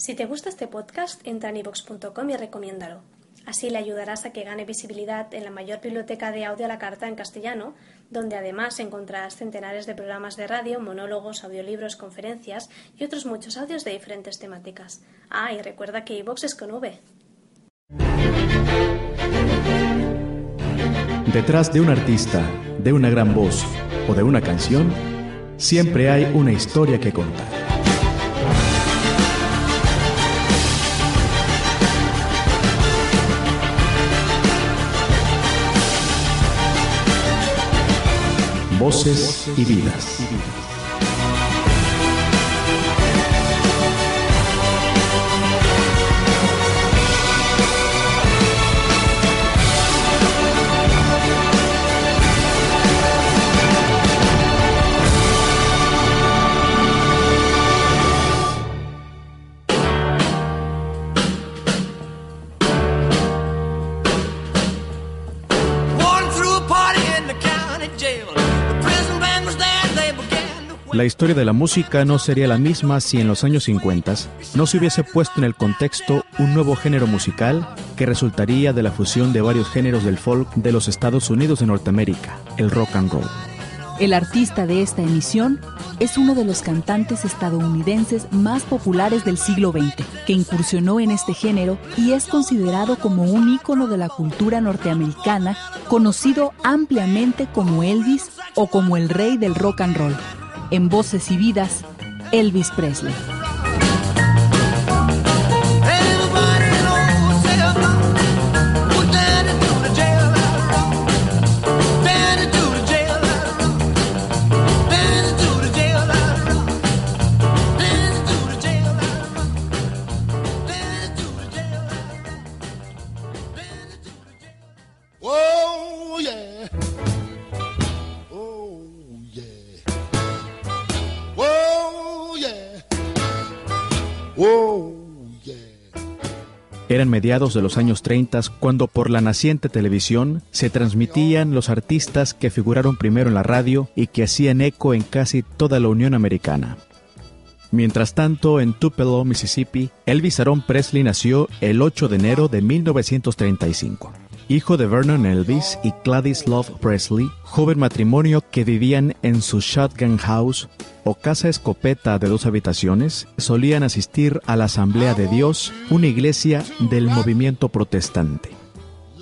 Si te gusta este podcast, entra en ivox.com y recomiéndalo. Así le ayudarás a que gane visibilidad en la mayor biblioteca de audio a la carta en castellano, donde además encontrarás centenares de programas de radio, monólogos, audiolibros, conferencias y otros muchos audios de diferentes temáticas. Ah, y recuerda que iVox es con V. Detrás de un artista, de una gran voz o de una canción, siempre hay una historia que contar. Voces y vidas. La historia de la música no sería la misma si en los años 50 no se hubiese puesto en el contexto un nuevo género musical que resultaría de la fusión de varios géneros del folk de los Estados Unidos de Norteamérica, el rock and roll. El artista de esta emisión es uno de los cantantes estadounidenses más populares del siglo XX, que incursionó en este género y es considerado como un ícono de la cultura norteamericana, conocido ampliamente como Elvis o como el rey del rock and roll. En Voces y Vidas, Elvis Presley. Eran mediados de los años 30 cuando por la naciente televisión se transmitían los artistas que figuraron primero en la radio y que hacían eco en casi toda la Unión Americana. Mientras tanto, en Tupelo, Mississippi, Elvis Aaron Presley nació el 8 de enero de 1935 hijo de Vernon Elvis y Gladys Love Presley, joven matrimonio que vivían en su shotgun house o casa escopeta de dos habitaciones, solían asistir a la Asamblea de Dios, una iglesia del movimiento protestante.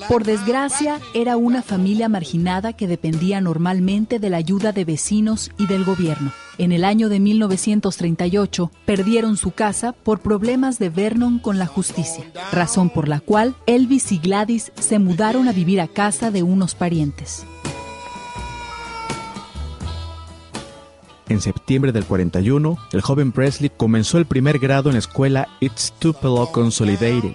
Por desgracia, era una familia marginada que dependía normalmente de la ayuda de vecinos y del gobierno. En el año de 1938 perdieron su casa por problemas de Vernon con la justicia, razón por la cual Elvis y Gladys se mudaron a vivir a casa de unos parientes. En septiembre del 41, el joven Presley comenzó el primer grado en la escuela It's Tupelo Consolidated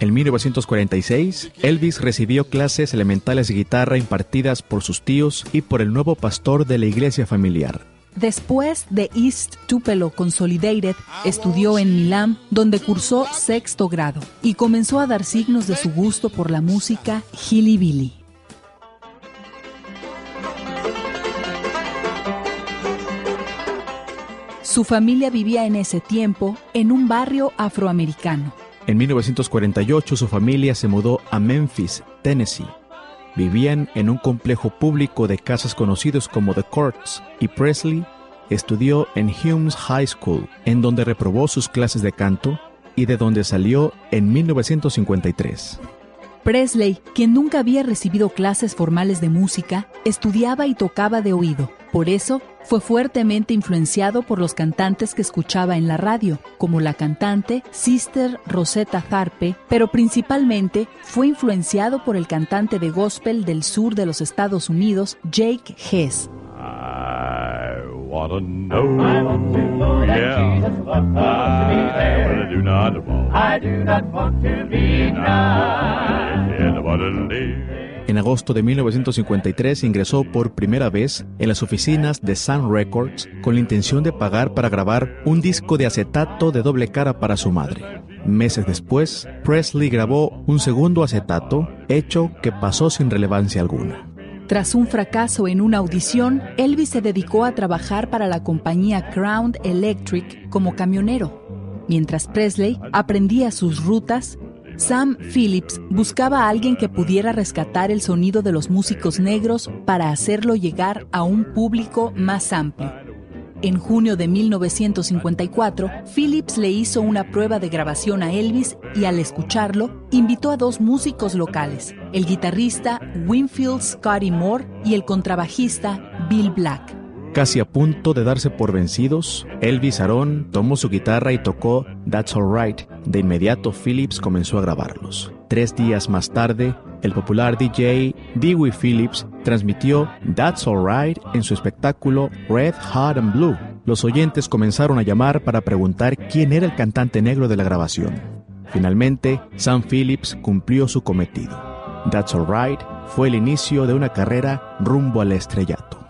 en 1946, Elvis recibió clases elementales de guitarra impartidas por sus tíos y por el nuevo pastor de la iglesia familiar. Después de East Tupelo Consolidated, estudió en Milán, donde cursó sexto grado y comenzó a dar signos de su gusto por la música Billy. Su familia vivía en ese tiempo en un barrio afroamericano en 1948 su familia se mudó a Memphis, Tennessee. Vivían en un complejo público de casas conocidos como The Courts y Presley estudió en Humes High School, en donde reprobó sus clases de canto y de donde salió en 1953. Presley, quien nunca había recibido clases formales de música, estudiaba y tocaba de oído. Por eso, fue fuertemente influenciado por los cantantes que escuchaba en la radio, como la cantante Sister Rosetta Tharpe, pero principalmente fue influenciado por el cantante de gospel del sur de los Estados Unidos, Jake Hess. I wanna know, I want to know yeah. I do not want. I do not want to be En agosto de 1953 ingresó por primera vez en las oficinas de Sun Records con la intención de pagar para grabar un disco de acetato de doble cara para su madre. Meses después, Presley grabó un segundo acetato, hecho que pasó sin relevancia alguna. Tras un fracaso en una audición, Elvis se dedicó a trabajar para la compañía Crown Electric como camionero. Mientras Presley aprendía sus rutas, Sam Phillips buscaba a alguien que pudiera rescatar el sonido de los músicos negros para hacerlo llegar a un público más amplio. En junio de 1954, Phillips le hizo una prueba de grabación a Elvis y al escucharlo, invitó a dos músicos locales, el guitarrista Winfield Scotty Moore y el contrabajista Bill Black. Casi a punto de darse por vencidos, Elvis Aaron tomó su guitarra y tocó That's Alright. De inmediato, Phillips comenzó a grabarlos. Tres días más tarde, el popular DJ Dewey Phillips transmitió That's Alright en su espectáculo Red, Hot and Blue. Los oyentes comenzaron a llamar para preguntar quién era el cantante negro de la grabación. Finalmente, Sam Phillips cumplió su cometido. That's Alright fue el inicio de una carrera rumbo al estrellato.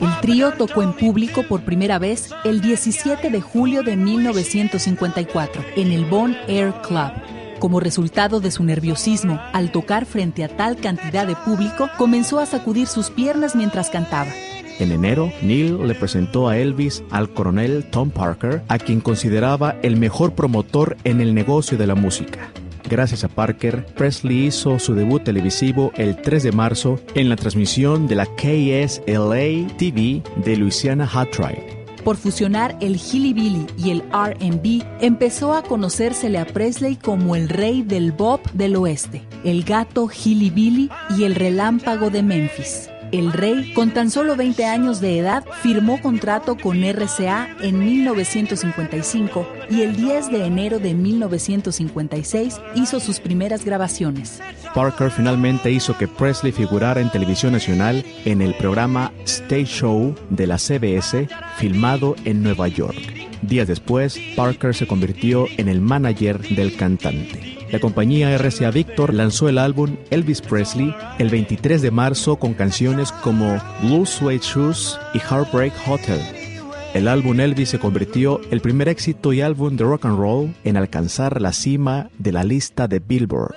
El trío tocó en público por primera vez el 17 de julio de 1954 en el Bon Air Club. Como resultado de su nerviosismo al tocar frente a tal cantidad de público, comenzó a sacudir sus piernas mientras cantaba. En enero, Neil le presentó a Elvis al coronel Tom Parker, a quien consideraba el mejor promotor en el negocio de la música. Gracias a Parker, Presley hizo su debut televisivo el 3 de marzo en la transmisión de la KSLA TV de Louisiana Hot Ride por fusionar el hillbilly y el R&B, empezó a conocérsele a Presley como el rey del bop del oeste, el gato hillbilly y el relámpago de Memphis. El rey, con tan solo 20 años de edad, firmó contrato con RCA en 1955 y el 10 de enero de 1956 hizo sus primeras grabaciones. Parker finalmente hizo que Presley figurara en televisión nacional en el programa Stage Show de la CBS, filmado en Nueva York. Días después, Parker se convirtió en el manager del cantante. La compañía RCA Victor lanzó el álbum Elvis Presley el 23 de marzo con canciones como Blue Suede Shoes y Heartbreak Hotel. El álbum Elvis se convirtió el primer éxito y álbum de rock and roll en alcanzar la cima de la lista de Billboard.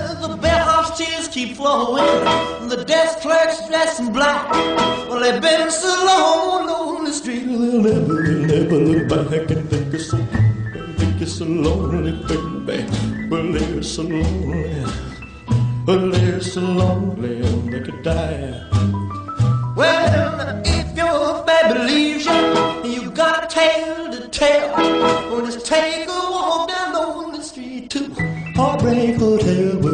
Keep flowing. The desk clerks dressed in black. Well, they've been so long on the street, they'll never, never look back and think it's so, think it's so lonely, baby. Well, they're so lonely. Well, they're so lonely, they could die. Well, if your baby leaves you, you got a tale to tell. Well, just take a walk down the street to Heartbreak Hotel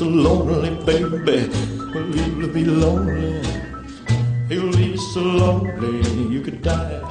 so lonely, baby. Well, you'll be lonely. You'll be so lonely you could die.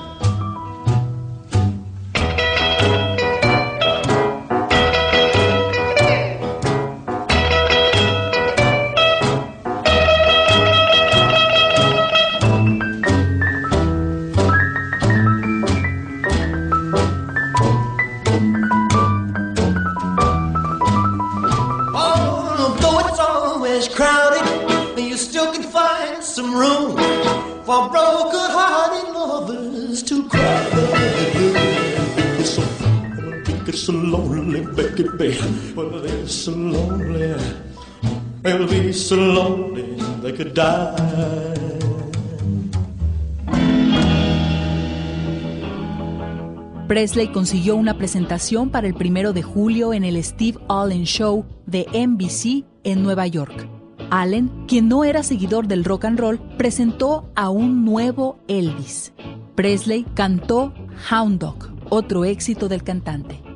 Presley consiguió una presentación para el primero de julio en el Steve Allen Show de NBC en Nueva York. Allen, quien no era seguidor del rock and roll, presentó a un nuevo Elvis. Presley cantó Hound Dog, otro éxito del cantante.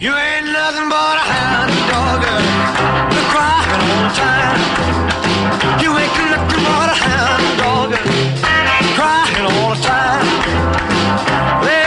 You ain't nothing but a hound dog, girl. crying all the time. You ain't nothing but a hound dog, crying all the time.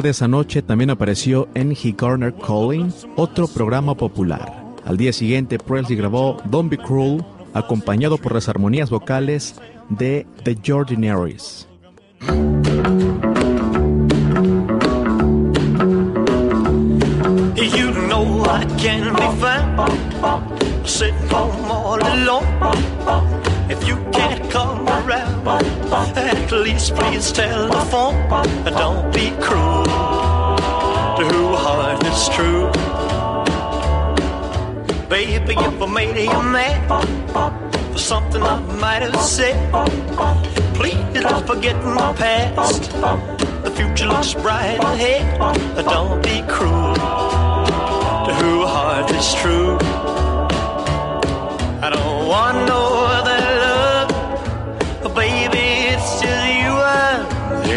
Tarde esa noche también apareció en He Garner Calling, otro programa popular. Al día siguiente, Presley grabó Don't Be Cruel, acompañado por las armonías vocales de The around, at least please tell the phone. Don't be cruel to who heart is true. Baby, if I made you mad for something I might have said, please don't forget my past. The future looks bright ahead. Don't be cruel to who heart is true. I don't want no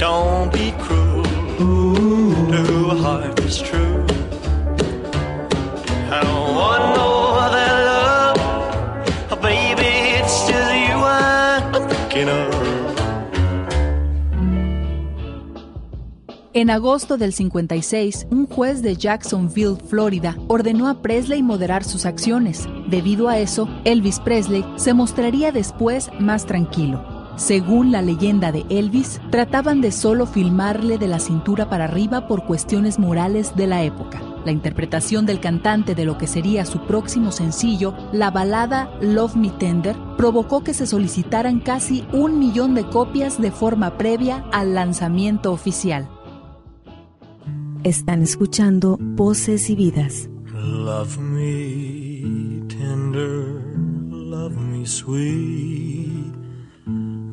Don't be cruel heart true. En agosto del 56, un juez de Jacksonville, Florida, ordenó a Presley moderar sus acciones. Debido a eso, Elvis Presley se mostraría después más tranquilo. Según la leyenda de Elvis, trataban de solo filmarle de la cintura para arriba por cuestiones morales de la época. La interpretación del cantante de lo que sería su próximo sencillo, la balada Love Me Tender, provocó que se solicitaran casi un millón de copias de forma previa al lanzamiento oficial. Están escuchando Voces y Vidas. Love me tender, love me sweet,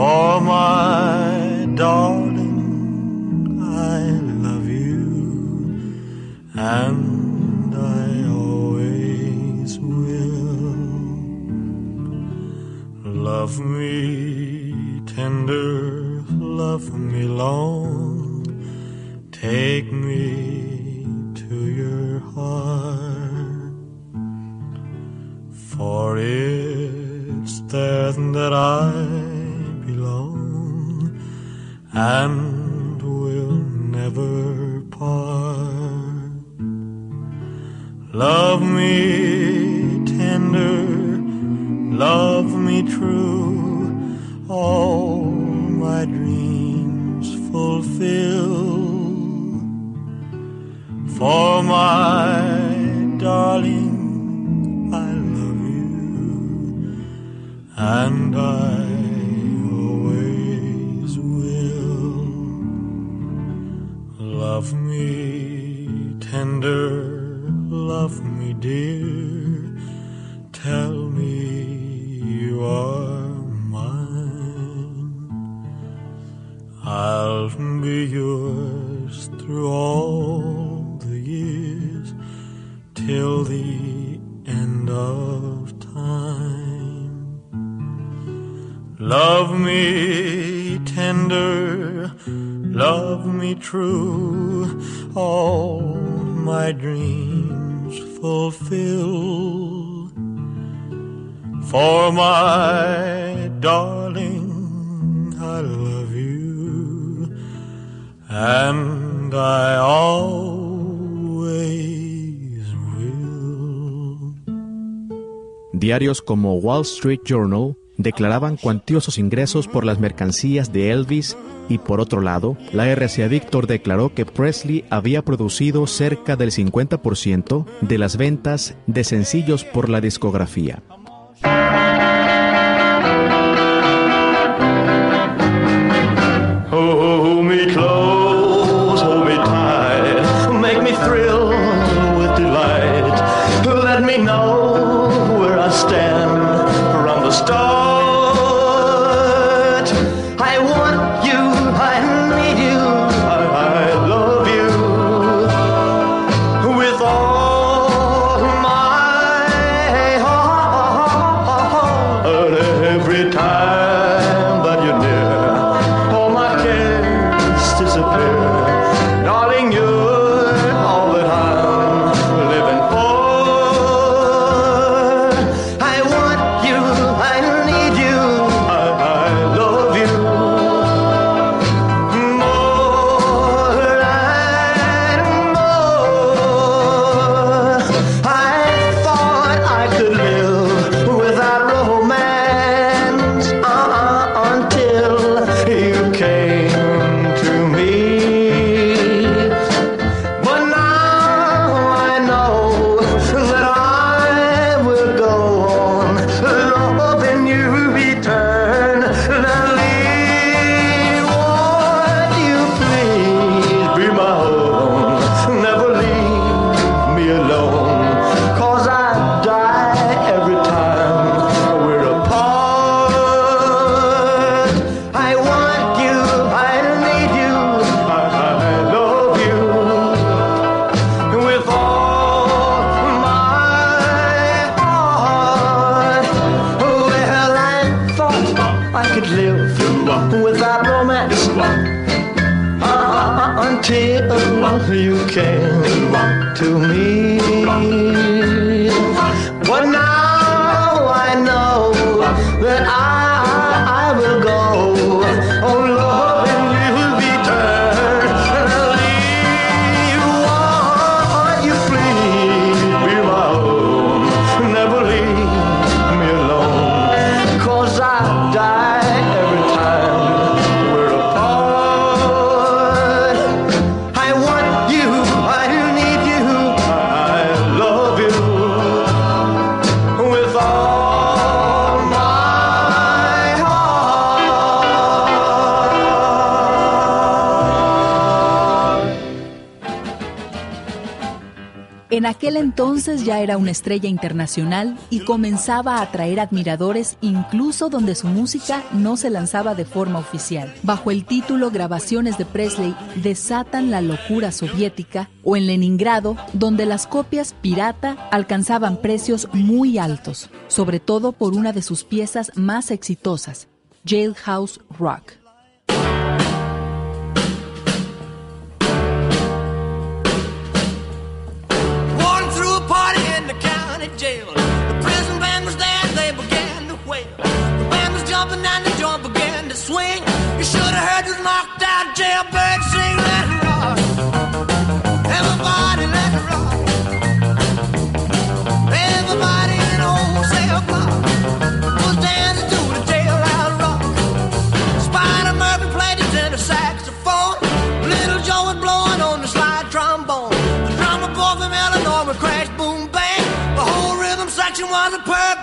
For my darling, I love you, and I always will. Love me tender, love me long, take me to your heart. For it's there that I belong and will never part. Love me tender, love me true, all my dreams fulfill. For my darling, I love you, and I Love me tender, love me dear, tell me you are mine. I'll be yours through all the years till the end of time. Love me tender, love me true, For my darling, I love you, and I always will. Diarios como Wall Street Journal declaraban cuantiosos ingresos por las mercancías de Elvis y por otro lado, la RCA Victor declaró que Presley había producido cerca del 50% de las ventas de sencillos por la discografía. I want En aquel entonces ya era una estrella internacional y comenzaba a atraer admiradores incluso donde su música no se lanzaba de forma oficial. Bajo el título Grabaciones de Presley desatan la locura soviética o en Leningrado, donde las copias pirata alcanzaban precios muy altos, sobre todo por una de sus piezas más exitosas, Jailhouse Rock. But.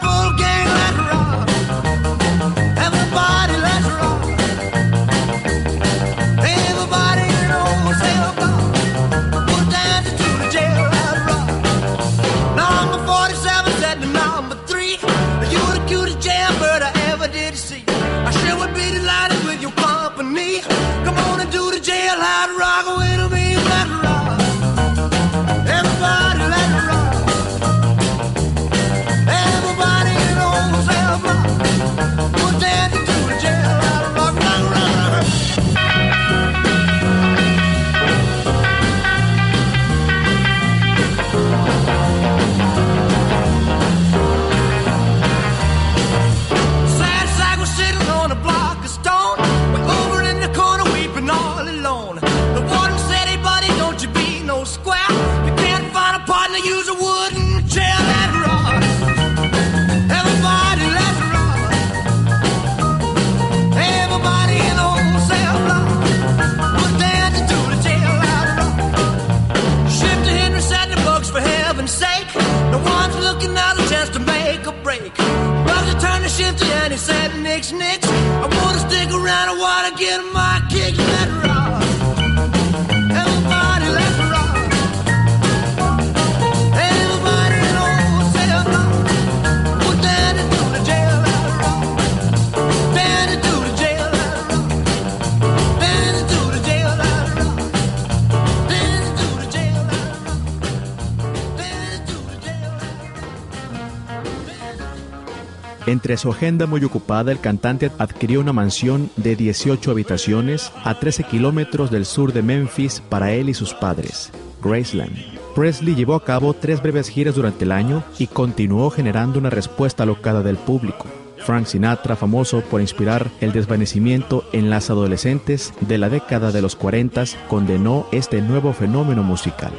Entre su agenda muy ocupada, el cantante adquirió una mansión de 18 habitaciones a 13 kilómetros del sur de Memphis para él y sus padres, Graceland. Presley llevó a cabo tres breves giras durante el año y continuó generando una respuesta alocada del público. Frank Sinatra, famoso por inspirar el desvanecimiento en las adolescentes de la década de los 40, condenó este nuevo fenómeno musical.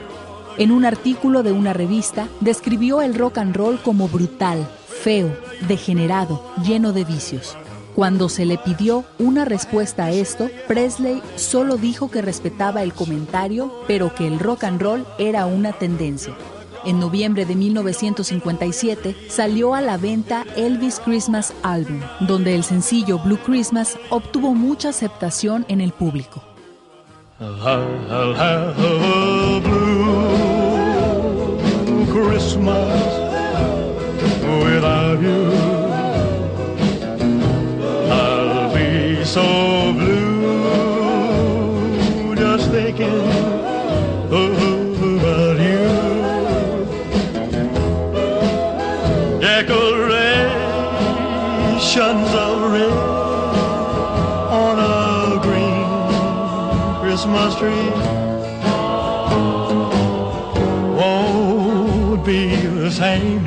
En un artículo de una revista, describió el rock and roll como brutal, feo, degenerado, lleno de vicios. Cuando se le pidió una respuesta a esto, Presley solo dijo que respetaba el comentario, pero que el rock and roll era una tendencia. En noviembre de 1957 salió a la venta Elvis Christmas Album, donde el sencillo Blue Christmas obtuvo mucha aceptación en el público. So blue just thinking about you. Decorations of red on a green Christmas tree. Won't be the same,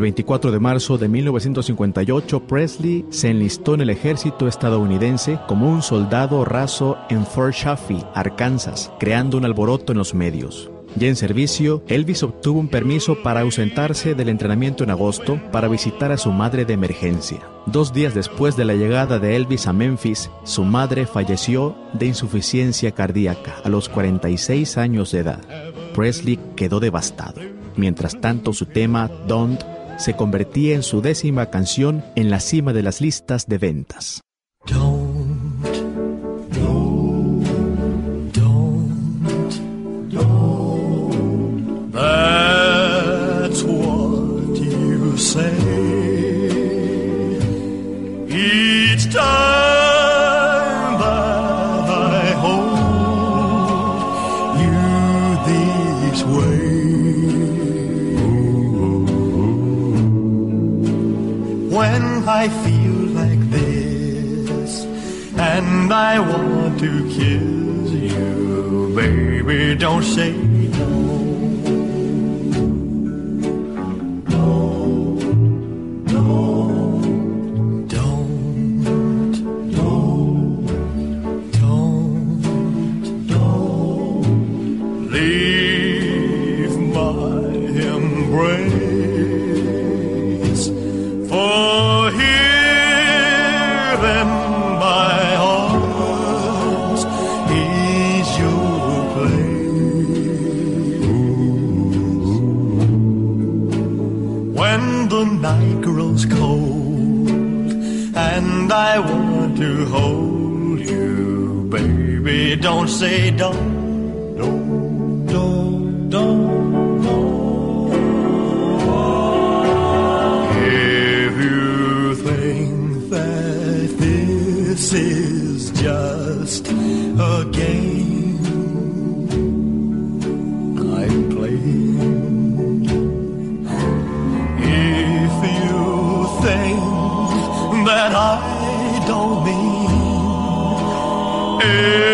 El 24 de marzo de 1958, Presley se enlistó en el ejército estadounidense como un soldado raso en Fort Chaffee, Arkansas, creando un alboroto en los medios. Ya en servicio, Elvis obtuvo un permiso para ausentarse del entrenamiento en agosto para visitar a su madre de emergencia. Dos días después de la llegada de Elvis a Memphis, su madre falleció de insuficiencia cardíaca a los 46 años de edad. Presley quedó devastado. Mientras tanto, su tema Don't se convertía en su décima canción en la cima de las listas de ventas. I want to kiss you, baby, don't say don't say don't, don't, don't, don't, don't. If you think that this is just a game I'm playing, if you think that I don't mean every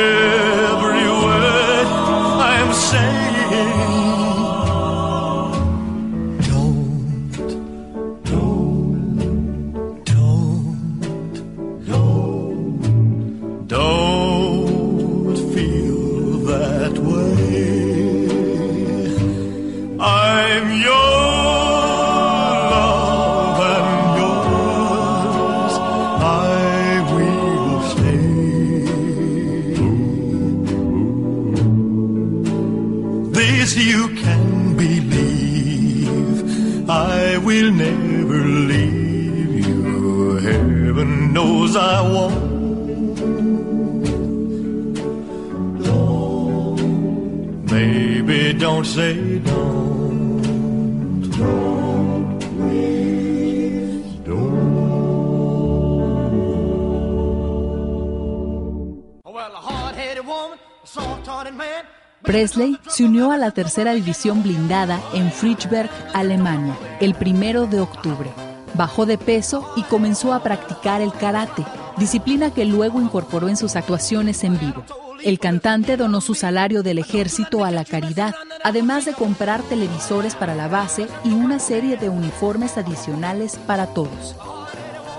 Presley se unió a la tercera división blindada en Friedberg, Alemania, el primero de octubre. Bajó de peso y comenzó a practicar el karate, disciplina que luego incorporó en sus actuaciones en vivo. El cantante donó su salario del ejército a la caridad, además de comprar televisores para la base y una serie de uniformes adicionales para todos.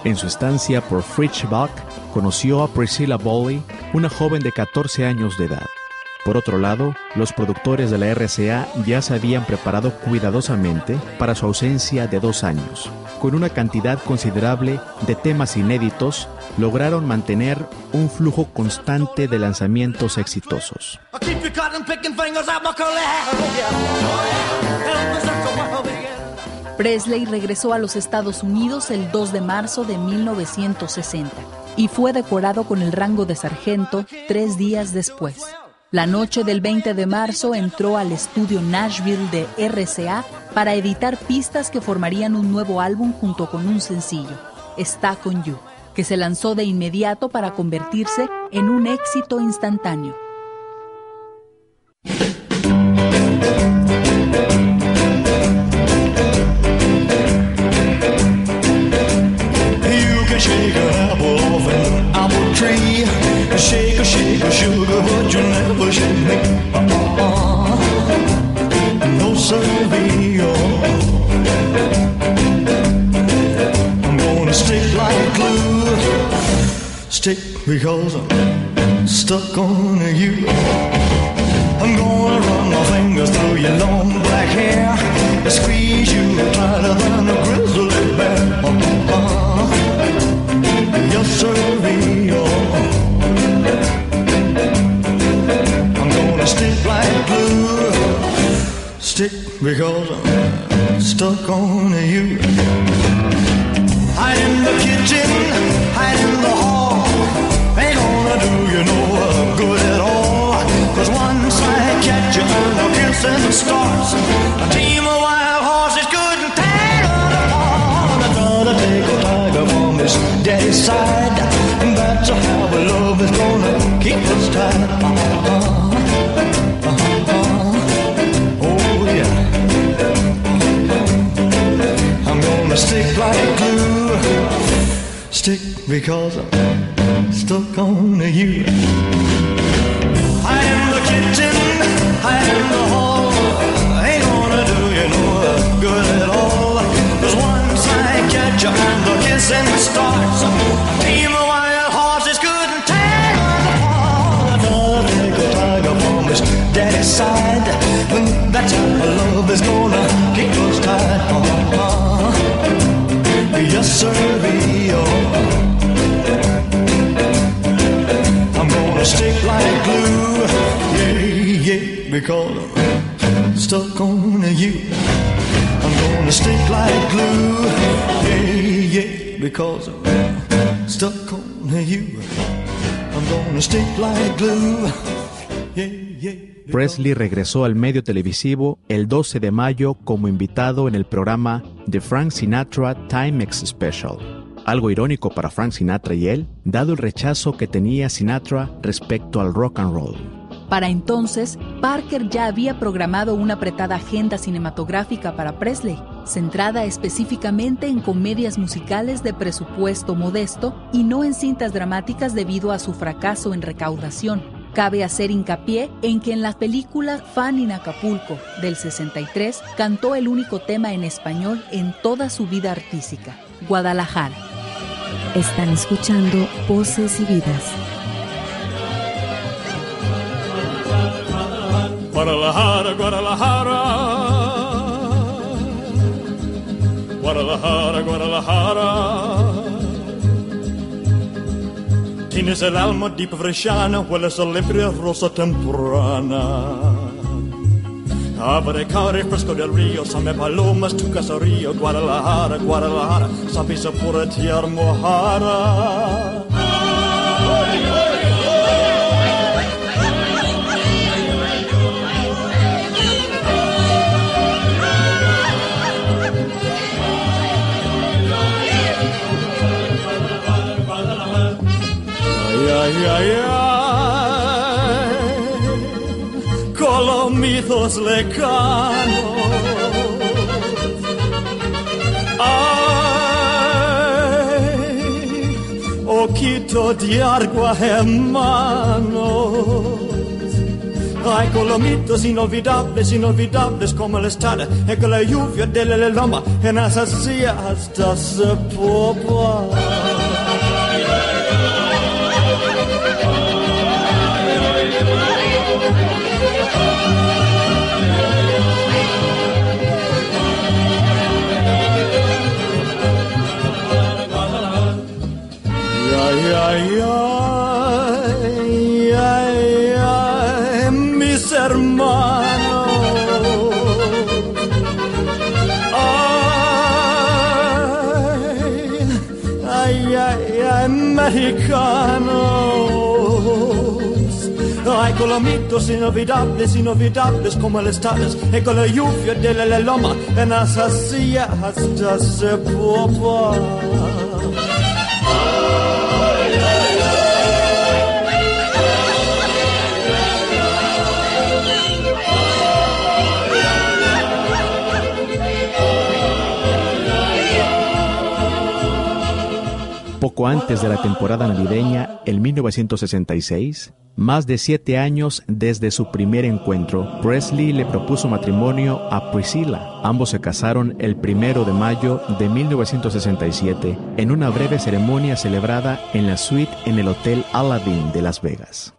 En su estancia por Fritzbach, conoció a Priscilla Bowley, una joven de 14 años de edad. Por otro lado, los productores de la RCA ya se habían preparado cuidadosamente para su ausencia de dos años. Con una cantidad considerable de temas inéditos, lograron mantener un flujo constante de lanzamientos exitosos. Presley regresó a los Estados Unidos el 2 de marzo de 1960 y fue decorado con el rango de sargento tres días después. La noche del 20 de marzo entró al estudio Nashville de RCA para editar pistas que formarían un nuevo álbum junto con un sencillo, Está con You, que se lanzó de inmediato para convertirse en un éxito instantáneo. Sugar, but you never shake me. Uh-uh. No siree, I'm gonna stick like glue. Stick because I'm stuck on you. I'm gonna run my fingers through your long black hair. Squeeze you tighter than a grizzly bear. Uh-uh. Yes, sir, Stick because I'm stuck on you. Hide in the kitchen, hide in the hall. Ain't gonna do you no good at all. Cause once I catch you and the kissing starts, a team of wild horses couldn't tear apart. I gotta take a tiger from his daddy's side. Because I'm stuck on you. Hide in the kitchen, hide in the hall. Ain't gonna do you no good at all. Cause once I catch you and the kissing starts, team of wild horses couldn't tear us apart. Another a tiger from his daddy's side. That's how love is gonna keep us tied. Uh-huh. Yes, sir, I'm gonna stick like glue. Yeah, yeah, because I'm stuck on you. I'm gonna stick like glue. Yeah, yeah, because I'm stuck on you. I'm gonna stick like glue. Yeah, yeah. Presley regresó al medio televisivo el 12 de mayo como invitado en el programa The Frank Sinatra Timex Special. Algo irónico para Frank Sinatra y él, dado el rechazo que tenía Sinatra respecto al rock and roll. Para entonces, Parker ya había programado una apretada agenda cinematográfica para Presley, centrada específicamente en comedias musicales de presupuesto modesto y no en cintas dramáticas debido a su fracaso en recaudación. Cabe hacer hincapié en que en la película Fan in Acapulco del 63 cantó el único tema en español en toda su vida artística, Guadalajara. Están escuchando Voces y Vidas. Guadalajara, Guadalajara. Guadalajara, Guadalajara. Tienes el alma di bresciana, hueles a limpia rosa temprana. Abaricare, Frisco del Rio, San Palomas, Tucasario, Guadalajara, Guadalajara, San Pisa Puratiar Mohara. Yeah, yeah. Colomizos lecanos. Ay, oquito de agua, hermanos. Ay, colomitos inolvidables, inolvidables como la estada, e con la lluvia de la loma, en esas hasta se popa. Ay, colomitos inolvidables, inolvidables como el estales, y con la lluvia de la loma, en silla hasta se popa. Poco antes de la temporada navideña, en 1966, más de siete años desde su primer encuentro, Presley le propuso matrimonio a Priscilla. Ambos se casaron el primero de mayo de 1967 en una breve ceremonia celebrada en la suite en el Hotel Aladdin de Las Vegas.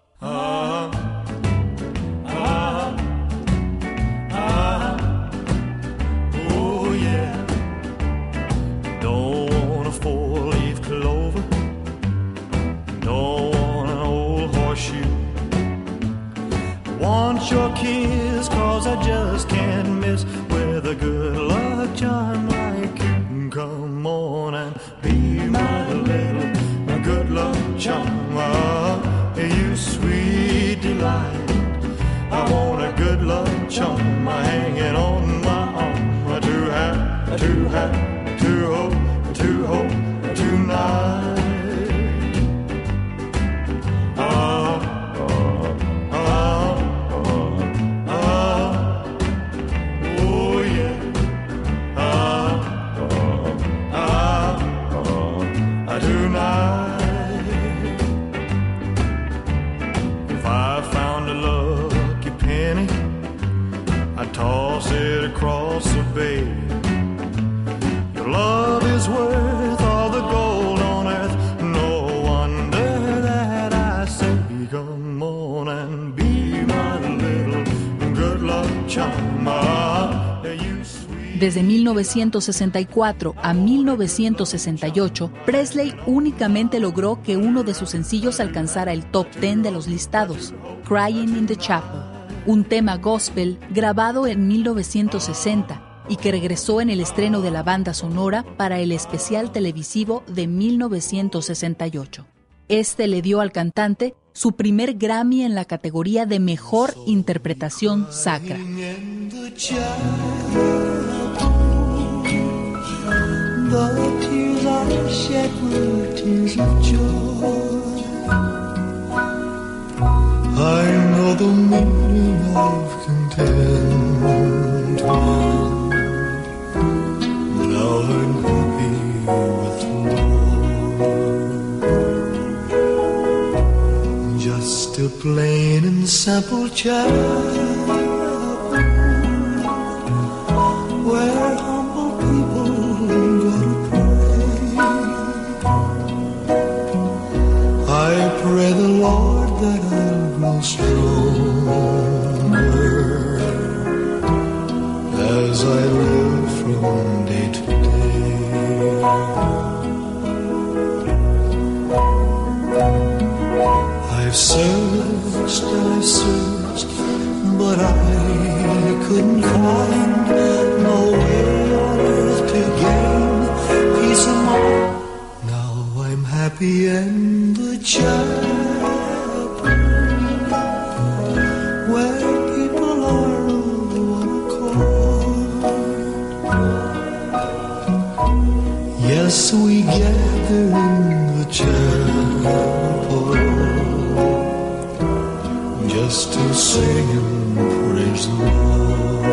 Desde 1964 a 1968, Presley únicamente logró que uno de sus sencillos alcanzara el top 10 de los listados, Crying in the Chapel, un tema gospel grabado en 1960 y que regresó en el estreno de la banda sonora para el especial televisivo de 1968. Este le dio al cantante su primer Grammy en la categoría de Mejor Interpretación Sacra. Plain and simple child where humble people go to pray. I pray the Lord that I'll grow stronger as I but I couldn't find no way on earth to gain peace of mind. Now I'm happy the chapel where people are one. Yes, we gather in the chapel just to sing and praise the Lord.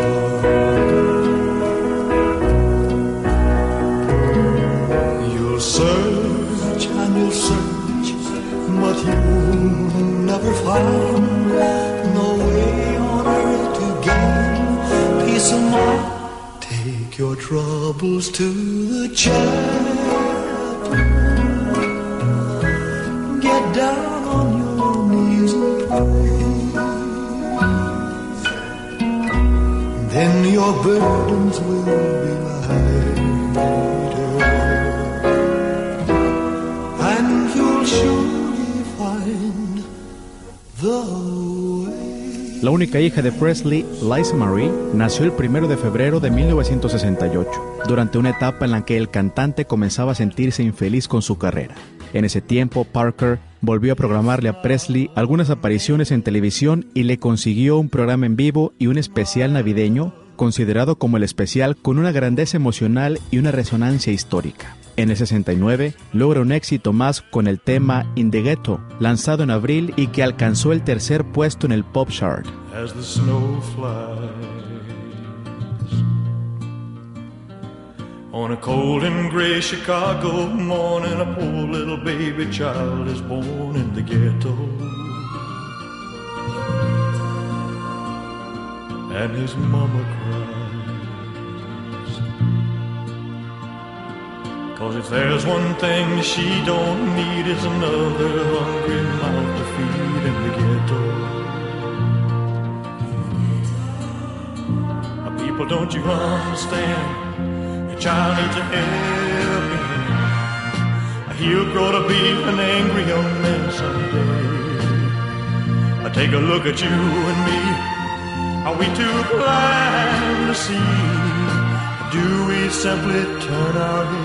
You'll search and you'll search, but you'll never find no way on earth to gain peace of mind. Take your troubles to the chapel. Get down La única hija de Presley, Liza Marie, nació el 1 de febrero de 1968, durante una etapa en la que el cantante comenzaba a sentirse infeliz con su carrera. En ese tiempo, Parker volvió a programarle a Presley algunas apariciones en televisión y le consiguió un programa en vivo y un especial navideño, considerado como el especial con una grandeza emocional y una resonancia histórica. En el 69 logra un éxito más con el tema In the Ghetto, lanzado en abril y que alcanzó el tercer puesto en el Pop Chart. as the snow flies. On a cold and gray Chicago morning, a poor little baby child is born in the ghetto. And his mama. Cause if there's one thing she don't need, is another hungry mouth to feed in the ghetto. People, don't you understand? Your child needs a helping hand. He'll grow to be an angry young man someday. I take a look at you and me. Are we too blind to see? Do we simply turn our heads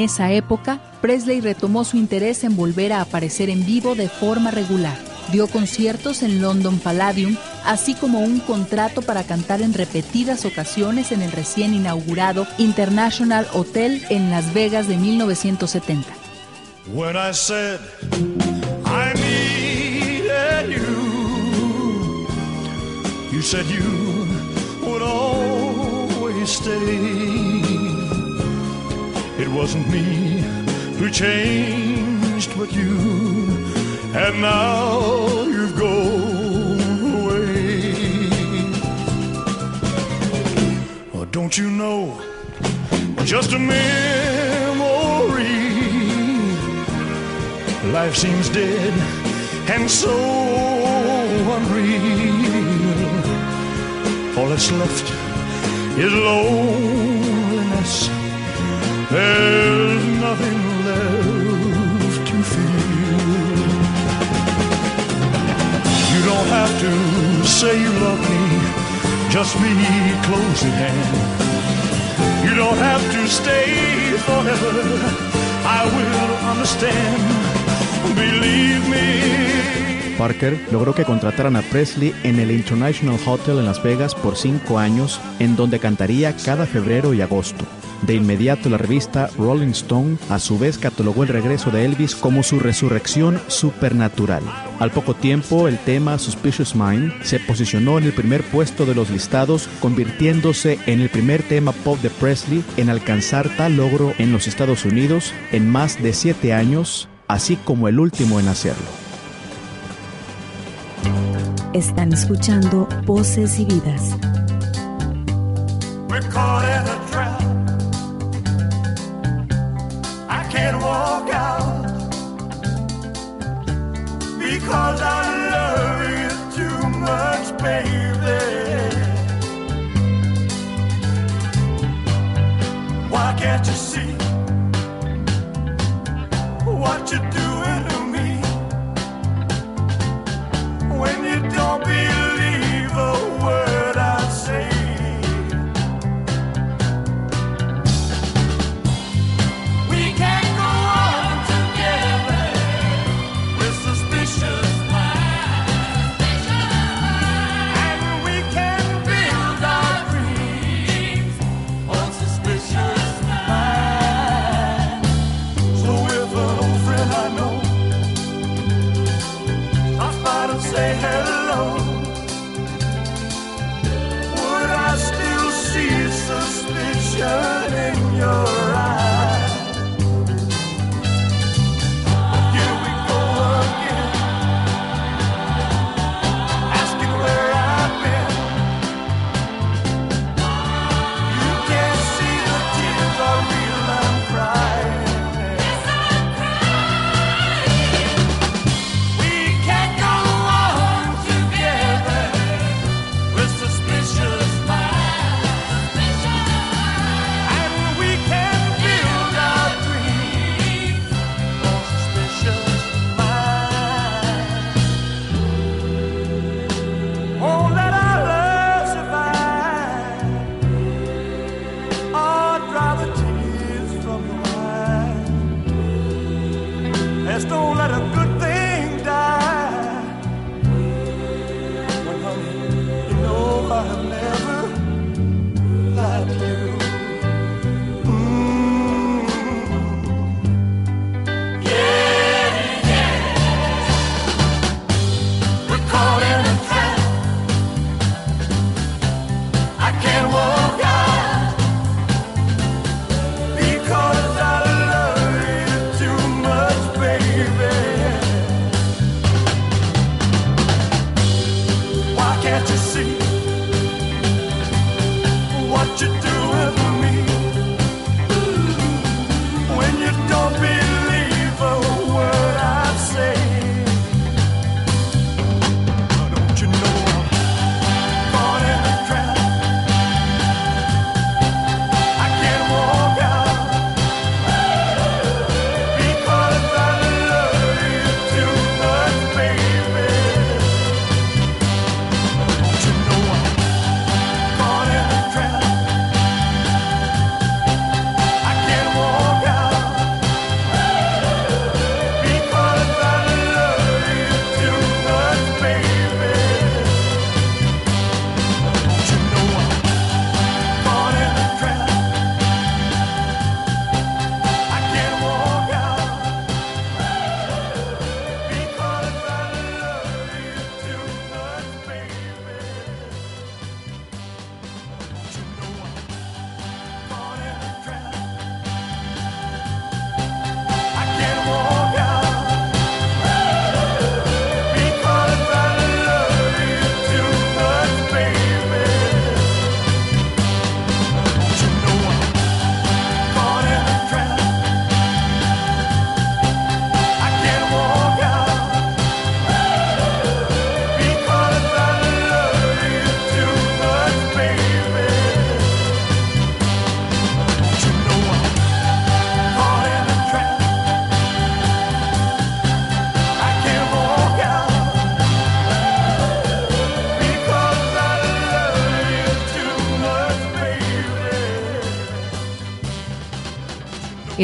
Esa época, Presley retomó su interés en volver a aparecer en vivo de forma regular. Dio conciertos en London Palladium, así como un contrato para cantar en repetidas ocasiones en el recién inaugurado International Hotel en Las Vegas de 1970. When I said I needed you, you said you would always stay. It wasn't me who changed, but you, and now you've gone away. Oh, don't you know? Just a memory. Life seems dead and so unreal. All that's left is loneliness. There's nothing left to feel. You don't have to say you love me, just be close at hand. You don't have to stay forever. I will understand. Believe me. Parker logró que contrataran a Presley en el International Hotel en Las Vegas por cinco años, en donde cantaría cada febrero y agosto. De inmediato la revista Rolling Stone a su vez catalogó el regreso de Elvis como su resurrección supernatural. Al poco tiempo, el tema Suspicious Mind se posicionó en el primer puesto de los listados, convirtiéndose en el primer tema pop de Presley en alcanzar tal logro en los Estados Unidos en más de siete años, así como el último en hacerlo. Están escuchando Voces y Vidas. Cause I love you too much, baby. Why can't you see what you do?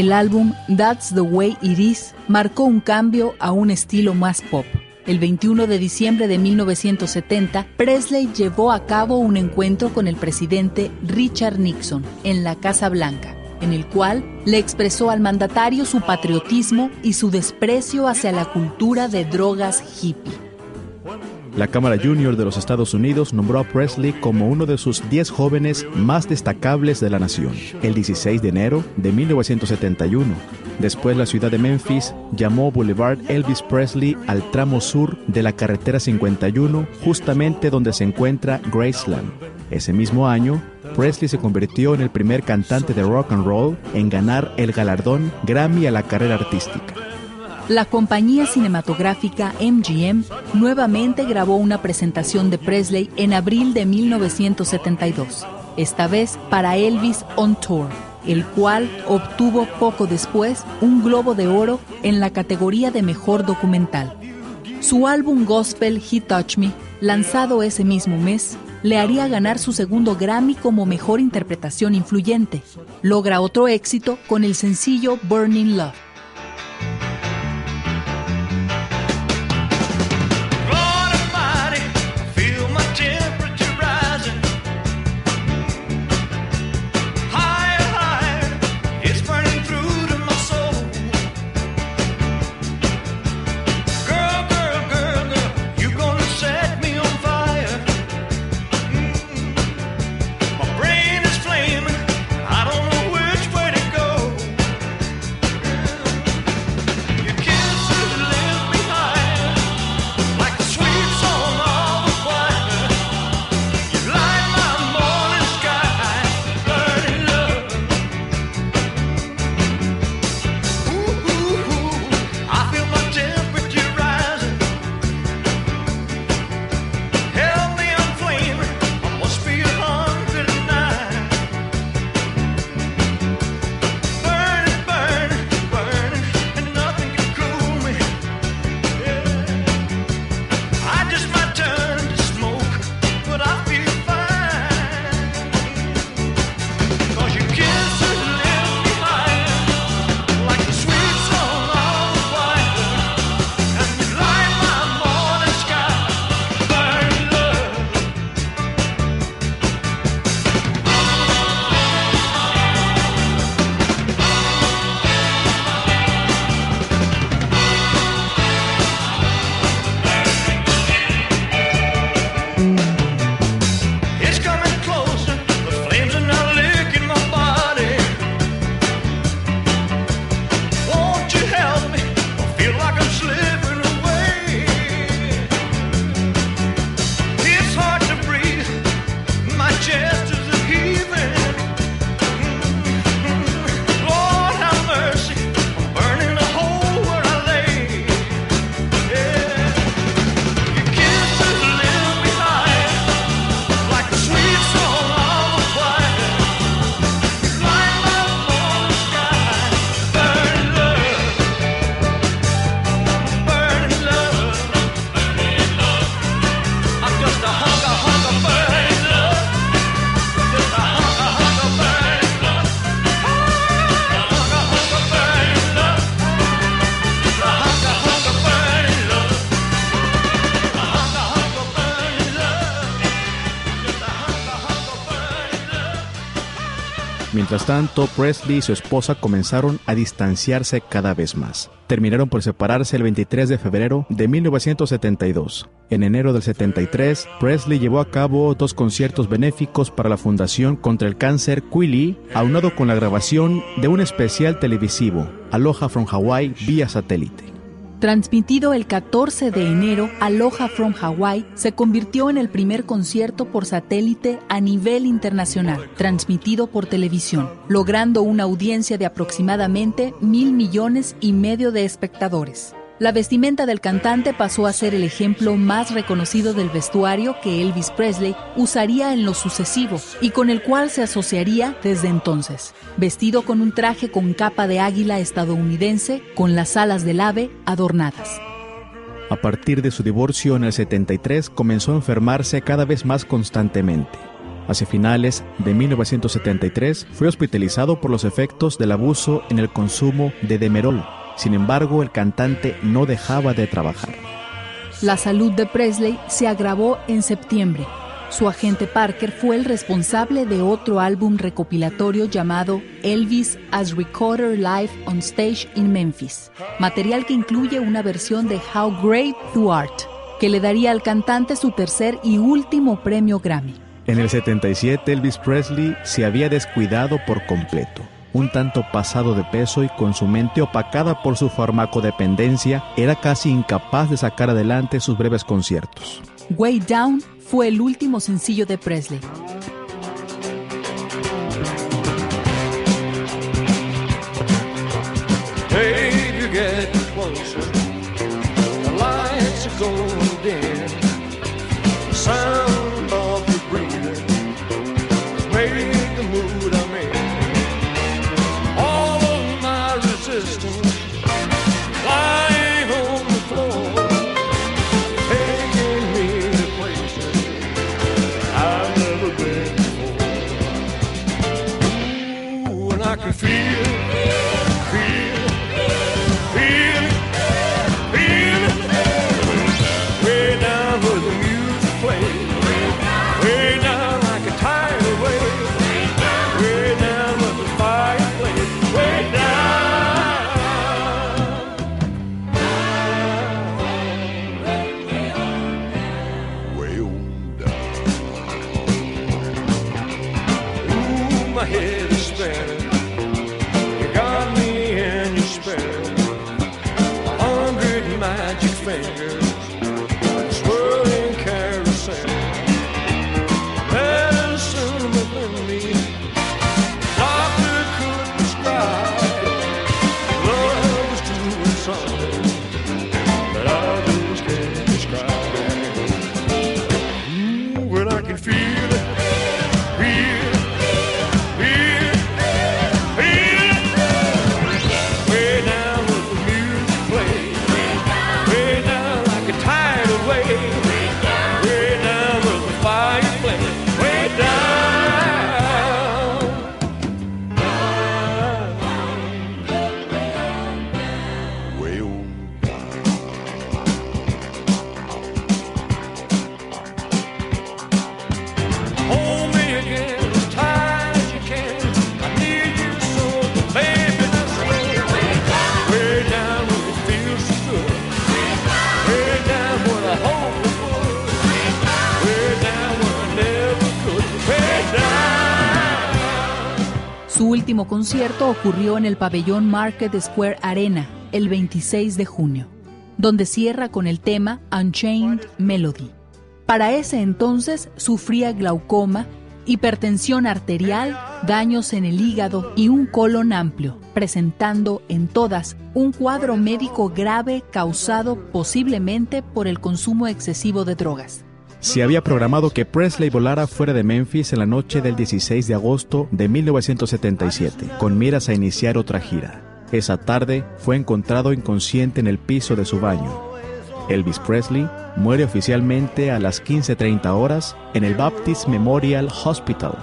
El álbum That's the Way It Is marcó un cambio a un estilo más pop. El 21 de diciembre de 1970, Presley llevó a cabo un encuentro con el presidente Richard Nixon en la Casa Blanca, en el cual le expresó al mandatario su patriotismo y su desprecio hacia la cultura de drogas hippie. La Cámara Junior de los Estados Unidos nombró a Presley como uno de sus 10 jóvenes más destacables de la nación, el 16 de enero de 1971. Después la ciudad de Memphis llamó Boulevard Elvis Presley al tramo sur de la carretera 51, justamente donde se encuentra Graceland. Ese mismo año, Presley se convirtió en el primer cantante de rock and roll en ganar el galardón Grammy a la carrera artística. La compañía cinematográfica MGM nuevamente grabó una presentación de Presley en abril de 1972, esta vez para Elvis on Tour, el cual obtuvo poco después un Globo de Oro en la categoría de Mejor Documental. Su álbum gospel He Touch Me, lanzado ese mismo mes, le haría ganar su segundo Grammy como Mejor Interpretación Influyente. Logra otro éxito con el sencillo Burning Love. Mientras tanto, Presley y su esposa comenzaron a distanciarse cada vez más. Terminaron por separarse el 23 de febrero de 1972. En enero del 73, Presley llevó a cabo dos conciertos benéficos para la Fundación contra el Cáncer Quilly, aunado con la grabación de un especial televisivo, Aloha from Hawaii, vía satélite. Transmitido el 14 de enero, Aloha from Hawaii se convirtió en el primer concierto por satélite a nivel internacional, transmitido por televisión, logrando una audiencia de aproximadamente mil millones y medio de espectadores. La vestimenta del cantante pasó a ser el ejemplo más reconocido del vestuario que Elvis Presley usaría en lo sucesivo y con el cual se asociaría desde entonces, vestido con un traje con capa de águila estadounidense con las alas del ave adornadas. A partir de su divorcio en el 73 comenzó a enfermarse cada vez más constantemente. Hacia finales de 1973 fue hospitalizado por los efectos del abuso en el consumo de Demerol, sin embargo, el cantante no dejaba de trabajar. La salud de Presley se agravó en septiembre. Su agente Parker fue el responsable de otro álbum recopilatorio llamado Elvis as Recorder Live on Stage in Memphis, material que incluye una versión de How Great Thou Art. que le daría al cantante su tercer y último premio Grammy. En el 77 Elvis Presley se había descuidado por completo. Un tanto pasado de peso y con su mente opacada por su farmacodependencia, era casi incapaz de sacar adelante sus breves conciertos. Way Down fue el último sencillo de Presley. Hey, you get finger. Concierto ocurrió en el pabellón Market Square Arena el 26 de junio, donde cierra con el tema Unchained Melody. Para ese entonces sufría glaucoma, hipertensión arterial, daños en el hígado y un colon amplio, presentando en todas un cuadro médico grave causado posiblemente por el consumo excesivo de drogas. Se había programado que Presley volara fuera de Memphis en la noche del 16 de agosto de 1977, con miras a iniciar otra gira. Esa tarde fue encontrado inconsciente en el piso de su baño. Elvis Presley muere oficialmente a las 15.30 horas en el Baptist Memorial Hospital.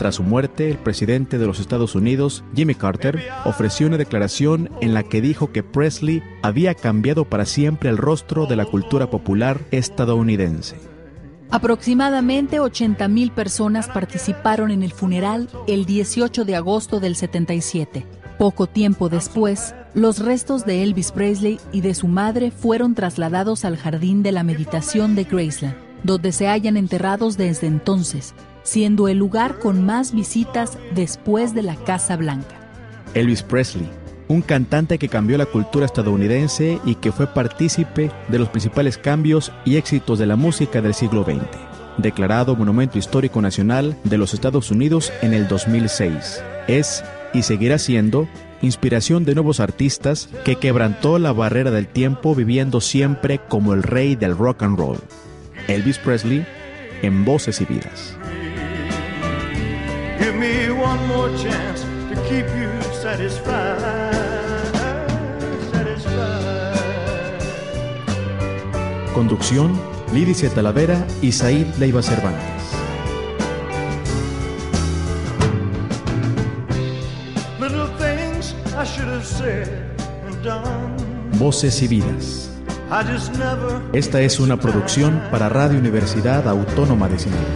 Tras su muerte, el presidente de los Estados Unidos, Jimmy Carter, ofreció una declaración en la que dijo que Presley había cambiado para siempre el rostro de la cultura popular estadounidense. Aproximadamente 80.000 personas participaron en el funeral el 18 de agosto del 77. Poco tiempo después, los restos de Elvis Presley y de su madre fueron trasladados al Jardín de la Meditación de Graceland, donde se hallan enterrados desde entonces, siendo el lugar con más visitas después de la Casa Blanca. Elvis Presley, un cantante que cambió la cultura estadounidense y que fue partícipe de los principales cambios y éxitos de la música del siglo XX. Declarado Monumento Histórico Nacional de los Estados Unidos en el 2006. Es y seguirá siendo inspiración de nuevos artistas que quebrantó la barrera del tiempo viviendo siempre como el rey del rock and roll. Elvis Presley en Voces y Vidas. Conducción, Lidice Talavera y Said Leiva Cervantes. Voces y vidas. Esta es una producción para Radio Universidad Autónoma de Sinaloa.